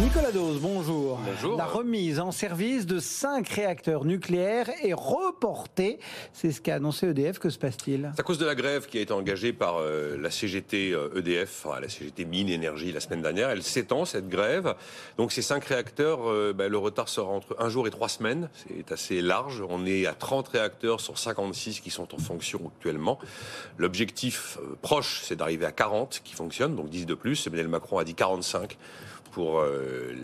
Nicolas Dose, bonjour. Bonjour. La remise en service de cinq réacteurs nucléaires est reportée. C'est ce qu'a annoncé EDF. Que se passe-t-il? C'est à cause de la grève qui a été engagée par euh, la CGT euh, EDF, enfin la CGT Mine Énergie la semaine dernière. Elle s'étend, cette grève. Donc ces cinq réacteurs, euh, ben, le retard sera entre un jour et trois semaines. C'est assez large. On est à 30 réacteurs sur 56 qui sont en fonction actuellement. L'objectif euh, proche, c'est d'arriver à 40 qui fonctionnent, donc 10 de plus. Emmanuel Macron a dit 45 pour euh,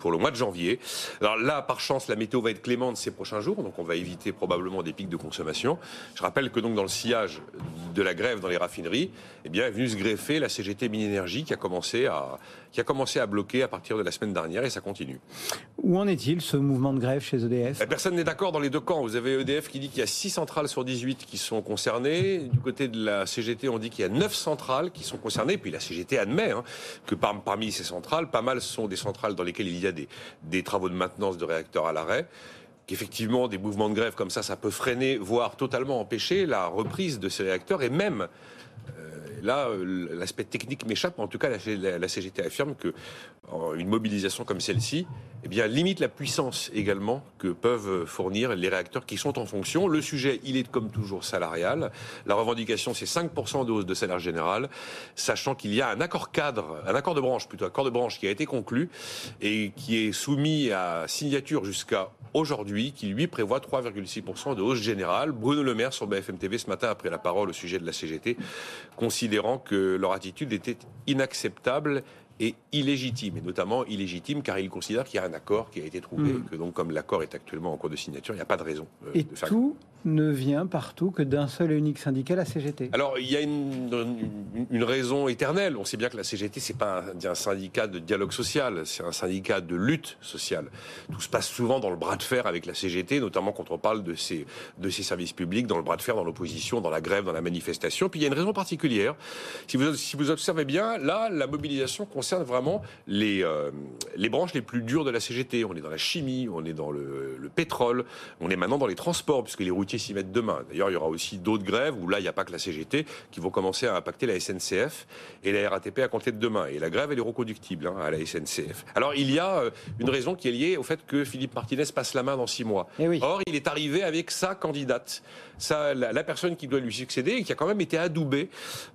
pour le mois de janvier. Alors là, par chance, la météo va être clémente ces prochains jours, donc on va éviter probablement des pics de consommation. Je rappelle que donc dans le sillage de la grève dans les raffineries, eh bien, est venue se greffer la CGT Mine Énergie qui a commencé à qui a commencé à bloquer à partir de la semaine dernière et ça continue. Où en est-il ce mouvement de grève chez EDF Eh, Personne n'est d'accord dans les deux camps. Vous avez EDF qui dit qu'il y a 6 centrales sur 18 qui sont concernées. Du côté de la CGT, on dit qu'il y a 9 centrales qui sont concernées. Puis la CGT admet hein, que par- parmi ces centrales, pas mal sont des centrales dans lesquelles il y a des, des travaux de maintenance de réacteurs à l'arrêt. Qu'effectivement, des mouvements de grève comme ça, ça peut freiner, voire totalement empêcher la reprise de ces réacteurs. Et même Là, euh, l'aspect technique m'échappe, en tout cas, la, CGT affirme que euh, une mobilisation comme celle-ci, eh bien, limite la puissance également que peuvent fournir les réacteurs qui sont en fonction. Le sujet, il est comme toujours salarial. La revendication, c'est 5% de hausse de salaire général, sachant qu'il y a un accord cadre, un accord de branche plutôt, accord de branche qui a été conclu et qui est soumis à signature jusqu'à aujourd'hui, qui lui prévoit 3,6% de hausse générale. Bruno Le Maire sur BFM TV ce matin a pris la parole au sujet de la CGT, considérant que leur attitude était inacceptable et illégitime, et notamment illégitime car il considère qu'il y a un accord qui a été trouvé, Mm. et que donc comme l'accord est actuellement en cours de signature, il n'y a pas de raison euh, Et de faire tout ne vient partout que d'un seul et unique syndicat, la CGT. alors, il y a une, raison éternelle. On sait bien que la CGT, c'est pas un, syndicat de dialogue social, c'est un syndicat de lutte sociale. Tout se passe souvent dans le bras de fer avec la CGT, notamment quand on parle de ses, de ses services publics, dans le bras de fer, dans l'opposition, dans la grève, dans la manifestation. Puis il y a une raison particulière. Si vous, si vous observez bien, là, la mobilisation concerne vraiment les, euh, les branches les plus dures de la CGT. On est dans la chimie, on est dans le, le pétrole, on est maintenant dans les transports, puisque les routiers s'y mettent demain. D'ailleurs, il y aura aussi d'autres grèves où là, il n'y a pas que la CGT qui vont commencer à impacter la SNCF et la RATP à compter de demain. Et la grève, elle est reconductible hein, à la SNCF. Alors, il y a euh, une raison qui est liée au fait que Philippe Martinez passe la main dans six mois. Eh oui. Or, il est arrivé avec sa candidate, sa, la, la personne qui doit lui succéder et qui a quand même été adoubée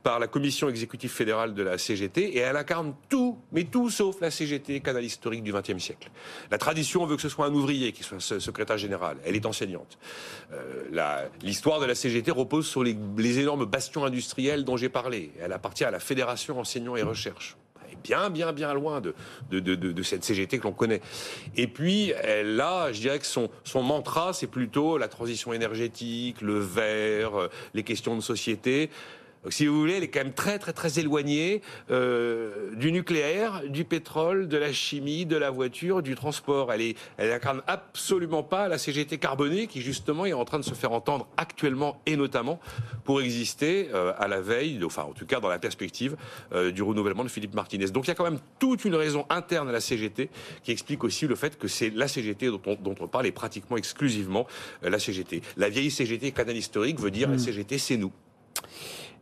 par la commission exécutive fédérale de la CGT et elle incarne tout, mais tout sauf la CGT, canal historique du XXe siècle. La tradition veut que ce soit un ouvrier qui soit se- secrétaire général. Elle est enseignante. Euh, L'histoire de la CGT repose sur les, énormes bastions industriels dont j'ai parlé. Elle appartient à la Fédération Enseignants et Recherche. Bien, bien, bien loin de, cette CGT que l'on connaît. Et puis, elle a, je dirais que son, son mantra, c'est plutôt la transition énergétique, le vert, euh, les questions de société. Donc, si vous voulez, elle est quand même très, très, très éloignée euh, du nucléaire, du pétrole, de la chimie, de la voiture, du transport. Elle est, elle incarne absolument pas la CGT carbonée qui justement est en train de se faire entendre actuellement et notamment pour exister euh, à la veille, enfin en tout cas dans la perspective euh, du renouvellement de Philippe Martinez. Donc il y a quand même toute une raison interne à la CGT qui explique aussi le fait que c'est la CGT dont on, dont on parle et pratiquement exclusivement la CGT. La vieille CGT canal historique veut dire la CGT c'est nous.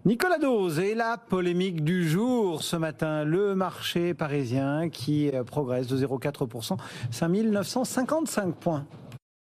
Nicolas Dose et la polémique du jour ce matin. Le marché parisien qui euh, progresse de 0,4%, 5955 points.